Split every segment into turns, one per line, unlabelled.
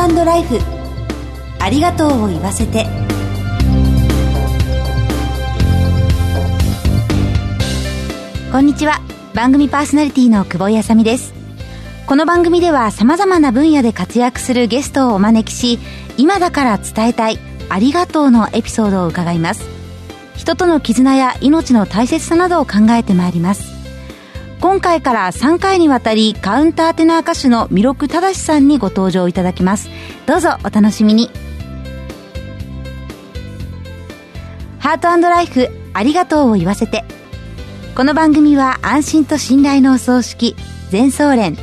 ートライフ。ありがとうを言わせて。こんにちは。番組パーソナリティの久保井あさみです。この番組では様々な分野で活躍するゲストをお招きし今だから伝えたいありがとうのエピソードを伺います。人との絆や命の大切さなどを考えてまいります。今回から3回にわたりカウンターテナー歌手の弥勒正さんにご登場いただきます。どうぞお楽しみに。ハートライフありがとうを言わせて。この番組は安心と信頼のお葬式全総連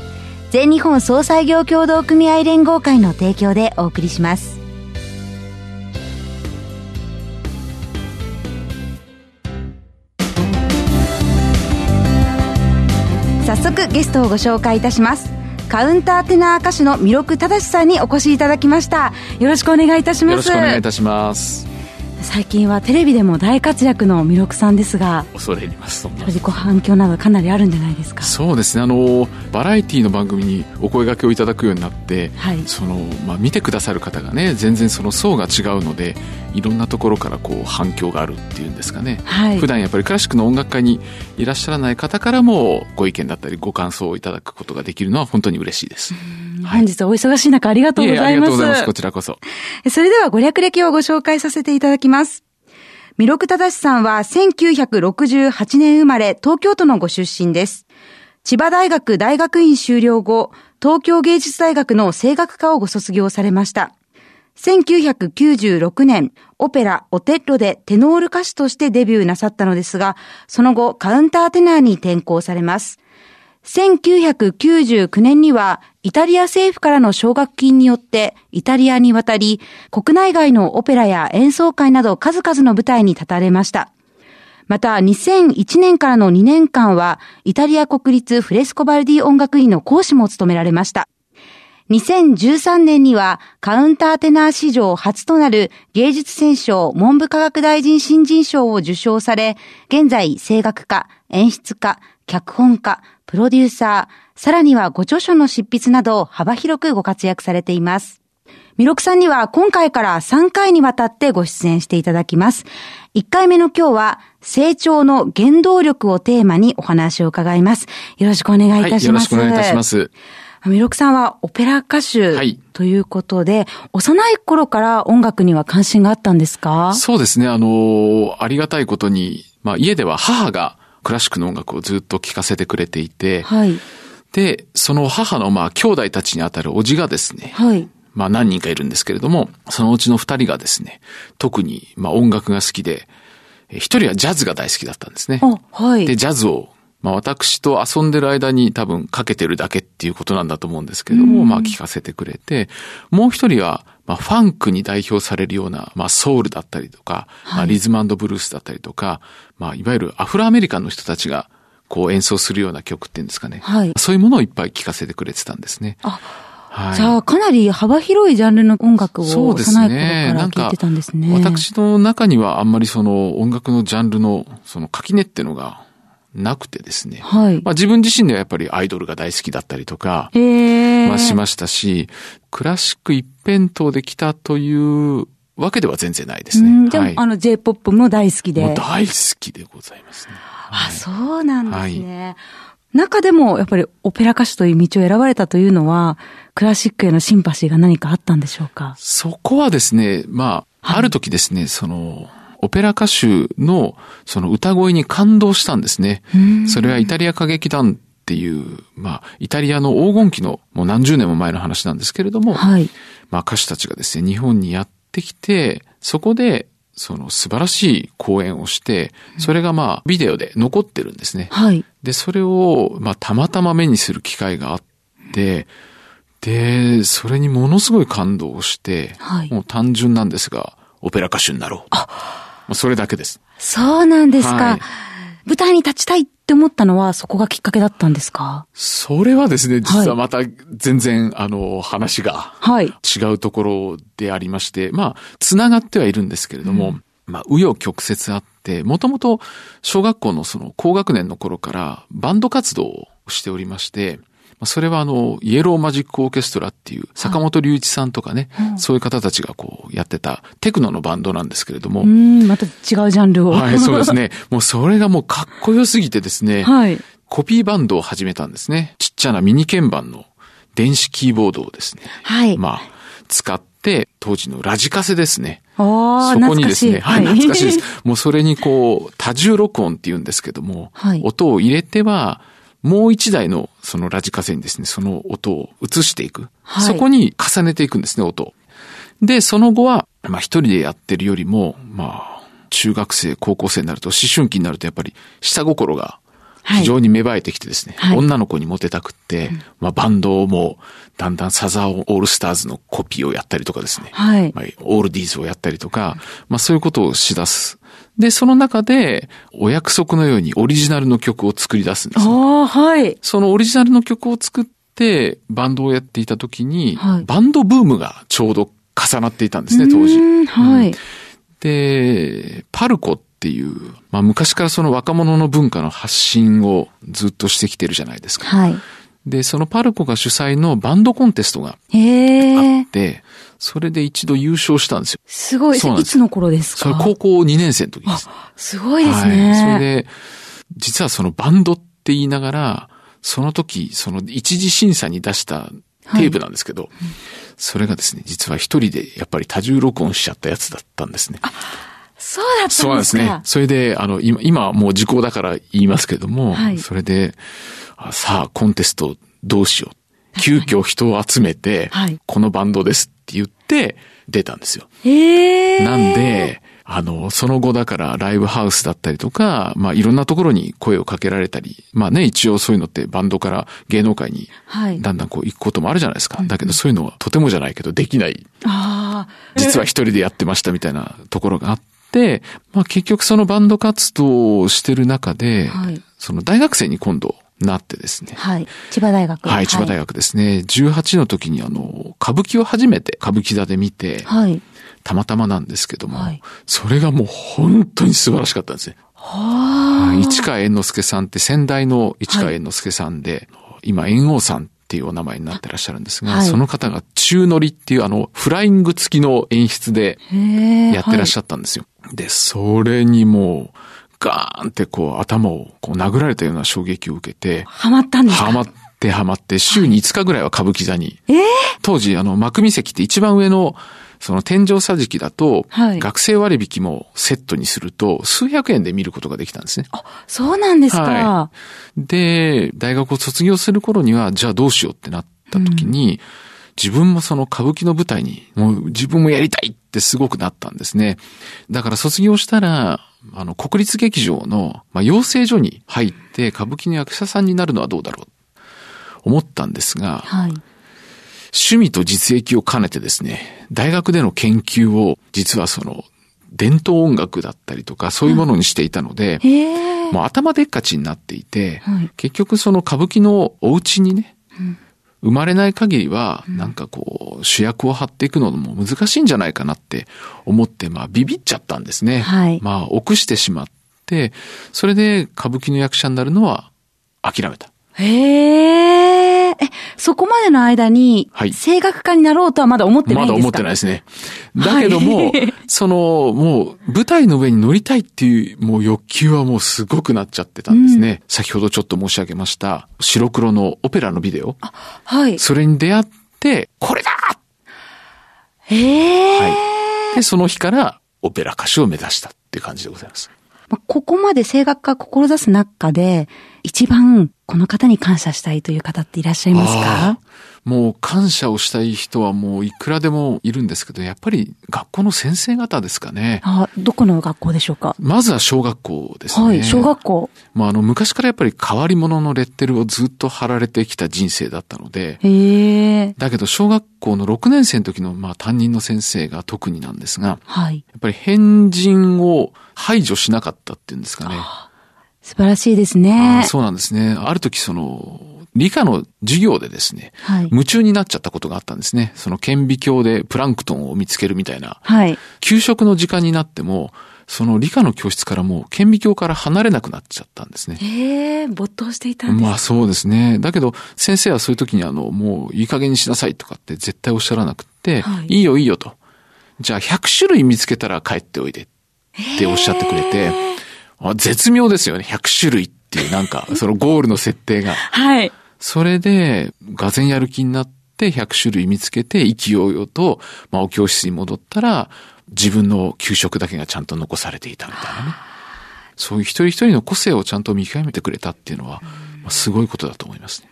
全日本総裁業協同組合連合会の提供でお送りします。ゲストをご紹介いたします。カウンターテナー歌手の弥勒正さんにお越しいただきました。よろしくお願いいたします。よろ
しくお願いいたします。
最近はテレビでも大活躍の弥勒さんですが
恐れ入ります
自己反響などかなりあるんじゃないですか？
そうですね。あのバラエティーの番組にお声掛けをいただくようになって、はい、そのまあ、見てくださる方がね全然その層が違うのでいろんなところからこう反響があるっていうんですかね、はい、普段やっぱりクラシックの音楽家にいらっしゃらない方からもご意見だったりご感想をいただくことができるのは本当に嬉しいです。
本日お忙しい中ありがとうございます。ありがとうございます。
こちらこそ。
それではご略歴をご紹介させていただきます。弥勒正さんは1968年生まれ、東京都のご出身です。千葉大学大学院修了後、東京芸術大学の声楽科をご卒業されました。1996年、オペラ、オテッロでテノール歌手としてデビューなさったのですが、その後、カウンターテナーに転向されます。1999年にはイタリア政府からの奨学金によってイタリアに渡り、国内外のオペラや演奏会など数々の舞台に立たれました。また、2001年からの2年間は、イタリア国立フレスコバルディ音楽院の講師も務められました。2013年にはカウンターテナー史上初となる芸術選奨文部科学大臣新人賞を受賞され、現在声楽家、演出家、脚本家、プロデューサー、さらにはご著書の執筆など幅広くご活躍されています。ミロクさんには今回から3回にわたってご出演していただきます。1回目の今日は成長の原動力をテーマにお話を伺います。よろしくお願いいたします。はい、よろしくお願いいたします。ミロクさんはオペラ歌手ということで、はい、幼い頃から音楽には関心があったんですか？
そうですね。あの、ありがたいことに、まあ家では母がクラシックの音楽をずっと聴かせてくれていて、はい、で、その母のまあ兄弟たちにあたるおじがですね、はい、まあ何人かいるんですけれども、そのうちの二人がですね、特にまあ音楽が好きで、一人はジャズが大好きだったんですね。はい、で、ジャズをまあ私と遊んでる間に多分かけてるだけっていうことなんだと思うんですけれども、まあ聞かせてくれて、もう一人は、まあファンクに代表されるような、まあソウルだったりとか、はい、まあリズムブルースだったりとか、まあいわゆるアフロアメリカンの人たちがこう演奏するような曲っていうんですかね。はい。そういうものをいっぱい聞かせてくれてたんですね。あ
はい、じゃあ、かなり幅広いジャンルの音楽を幼い頃から聴いてたんですね。
すね私の中にはあんまりその音楽のジャンルのその垣根っていうのがなくてですね。はい。まあ自分自身ではやっぱりアイドルが大好きだったりとか、えー、まあしましたし、クラシック一辺倒で来たというわけでは全然ないですね。
でも、はい、あの J-POP も大好きで。
大好きでございますね。
はい、あ、そうなんですね。はい中でもやっぱりオペラ歌手という道を選ばれたというのは、クラシックへのシンパシーが何かあったんでしょうか？
そこはですね、まあ、ある時ですね、その、オペラ歌手のその歌声に感動したんですね。それはイタリア歌劇団っていう、まあ、イタリアの黄金期のもう何十年も前の話なんですけれども、はい、まあ歌手たちがですね、日本にやってきて、そこでその素晴らしい公演をして、それがまあビデオで残ってるんですね。はい。で、それをまあたまたま目にする機会があって、で、それにものすごい感動して、はい、もう単純なんですが、オペラ歌手になろう。あそれだけです。
そうなんですか。はい、舞台に立ちたいって思ったのはそこがきっかけだったんですか？
それはですね、実はまた全然、はい、あの、話が違うところでありまして、まあ、つながってはいるんですけれども、うん、まあ、紆余曲折あって、もともと小学校のその高学年の頃からバンド活動をしておりまして、それはあの、イエローマジックオーケストラっていう坂本龍一さんとかね、はい、そういう方たちがこうやってたテクノのバンドなんですけれども。う
ん、また違うジャンルを。
はい、そうですね。もうそれがもうかっこよすぎてですね、はい、コピーバンドを始めたんですね。ちっちゃなミニ鍵盤の電子キーボードをですね。はい。まあ、使って、当時のラジカセですね。
そこにですね、
はい、懐かしいです。もうそれにこう、多重録音って言うんですけども、はい、音を入れては、もう一台のそのラジカセにですね、その音を移していく。はい、そこに重ねていくんですね、音で、その後は、まあ一人でやってるよりも、まあ、中学生、高校生になると、思春期になるとやっぱり下心が非常に芽生えてきてですね、はい、女の子にモテたくって、うん、まあバンドもだんだんサザーオールスターズのコピーをやったりとかですね、はい、まあ、オールディーズをやったりとか、まあそういうことをしだす。で、その中で、お約束のようにオリジナルの曲を作り出すんです、ね。
ああ、はい。
そのオリジナルの曲を作って、バンドをやっていた時に、はい、バンドブームがちょうど重なっていたんですね、当時。はい、うん。で、パルコっていう、まあ昔からその若者の文化の発信をずっとしてきてるじゃないですか。はい。で、そのパルコが主催のバンドコンテストがあって、それで一度優勝したんですよ。
すごい。いつの頃ですか？
それ高校2年生の時です。
すごいですね。
はい。それで、実はそのバンドって言いながら、その時、その一次審査に出したテープなんですけど、はい、それがですね、実は一人でやっぱり多重録音しちゃったやつだったんですね。あ、
そうだったんですかそうですね。
それで、あの、今、今はもう時効だから言いますけども、はい、それで、さあ、コンテストどうしよう。急遽人を集めて、はい、このバンドですって言って出たんですよ。へー。なんで、あの、その後だからライブハウスだったりとか、まあいろんなところに声をかけられたり、まあね、一応そういうのってバンドから芸能界にだんだんこう行くこともあるじゃないですか。はい、だけどそういうのはとてもじゃないけどできない。あ実は一人でやってましたみたいなところがあって、まあ結局そのバンド活動をしてる中で、はい、その大学生に今度なってですね。
はい。千葉大学。
はい、千葉大学ですね。はい、18の時にあの、歌舞伎を初めて歌舞伎座で見て、はい。たまたまなんですけども、はい、それがもう本当に素晴らしかったんですね。はあ。市川猿之助さんって先代の市川猿之助さんで、はい、今猿翁さんっていうお名前になってらっしゃるんですが、はい、その方が中乗りっていうあの、フライング付きの演出でやってらっしゃったんですよ。で、それにもう、ガーンってこう頭をこう殴られたような衝撃を受けて。
ハマったんですか？
ハマってハマって、週に5日ぐらいは歌舞伎座に。えー、当時、あの、幕見席って一番上の、その天井桟敷だと、はい、学生割引もセットにすると、数百円で見ることができたんですね。
あ、そうなんですか。は
い、で、大学を卒業する頃には、じゃあどうしようってなった時に、うん自分もその歌舞伎の舞台に、もう自分もやりたいってすごくなったんですね。だから卒業したら、あの、国立劇場の、まあ、養成所に入って歌舞伎の役者さんになるのはどうだろう思ったんですが、はい、趣味と実益を兼ねてですね、大学での研究を実はその伝統音楽だったりとかそういうものにしていたので、はい、もう頭でっかちになっていて、はい、結局その歌舞伎のお家にね、うん生まれない限りは、なんかこう、主役を張っていくのも難しいんじゃないかなって思って、まあ、ビビっちゃったんですね。はい。まあ、臆してしまって、それで歌舞伎の役者になるのは諦めた。
へえ。え、そこまでの間に、はい。声楽家になろうとはまだ思ってないんですか？
まだ思ってないですね。だけども、はい、その、もう、舞台の上に乗りたいっていう、もう欲求はもうすごくなっちゃってたんですね。うん、先ほどちょっと申し上げました、白黒のオペラのビデオ。あ、はい。それに出会って、これだ
へえ。は
い。で、その日から、オペラ歌手を目指したっていう感じでございます。
ここまで声楽家志す中で、一番この方に感謝したいという方っていらっしゃいますか？
もう感謝をしたい人はもういくらでもいるんですけど、やっぱり学校の先生方ですかね。
あどこの学校でしょうか？
まずは小学校ですね。はい、
小学校。
まあ、あの、昔からやっぱり変わり者のレッテルをずっと貼られてきた人生だったので。へえ。だけど、小学校の6年生の時の、まあ、担任の先生が特になんですが、はい。やっぱり変人を排除しなかったっていうんですかね。
素晴らしいですね。
そうなんですね。ある時その、理科の授業でですね、はい、夢中になっちゃったことがあったんですね。その顕微鏡でプランクトンを見つけるみたいな。はい。給食の時間になっても、その理科の教室からもう顕微鏡から離れなくなっちゃったんですね。
ええー、没頭していたんです
まあそうですね。だけど先生はそういう時にあの、もういい加減にしなさいとかって絶対おっしゃらなくて、はい、いいよいいよと。じゃあ100種類見つけたら帰っておいでっておっしゃってくれて、あ絶妙ですよね。100種類っていうなんか、そのゴールの設定が。
はい。
それで、がぜやる気になって100種類見つけて、意気揚々と、まあお教室に戻ったら、自分の給食だけがちゃんと残されていたみたいなね。そういう一人一人の個性をちゃんと見極めてくれたっていうのは、まあ、すごいことだと思いますね。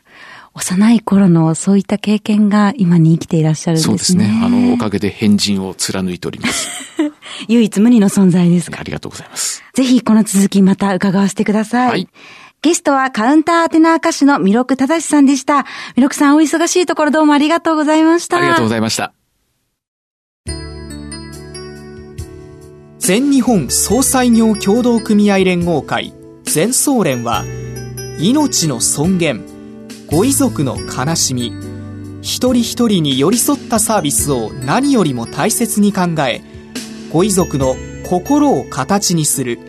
幼い頃のそういった経験が今に生きていらっしゃるんですね。そうですね。
あの、おかげで変人を貫いております。
唯一無二の存在です
ありがとうございます。
ぜひこの続きまた伺わせてください。はい。ゲストはカウンターテナー歌手の弥勒正さんでした。弥勒さんお忙しいところどうもありがとうございました。
ありがとうございました。
全日本総裁業協同組合連合会全総連は命の尊厳ご遺族の悲しみ一人一人に寄り添ったサービスを何よりも大切に考えご遺族の心を形にする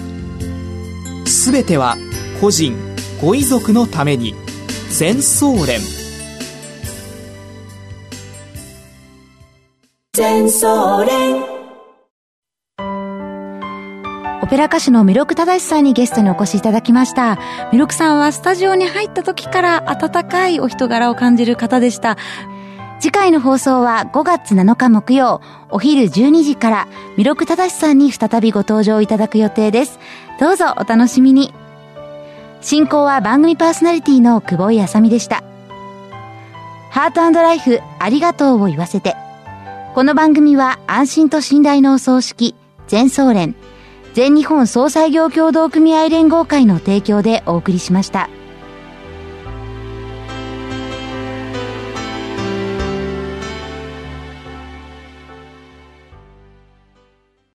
すべては個人ご遺族のために全総連
全総連ペラ歌手の弥勒正さんにゲストにお越しいただきました。弥勒さんはスタジオに入った時から温かいお人柄を感じる方でした。次回の放送は5月7日木曜、お昼12時から、弥勒正さんに再びご登場いただく予定です。どうぞお楽しみに。進行は番組パーソナリティの久保井あさみでした。ハートライフありがとうを言わせて。この番組は安心と信頼のお葬式、全総連、全日本総裁業協同組合連合会の提供でお送りしました。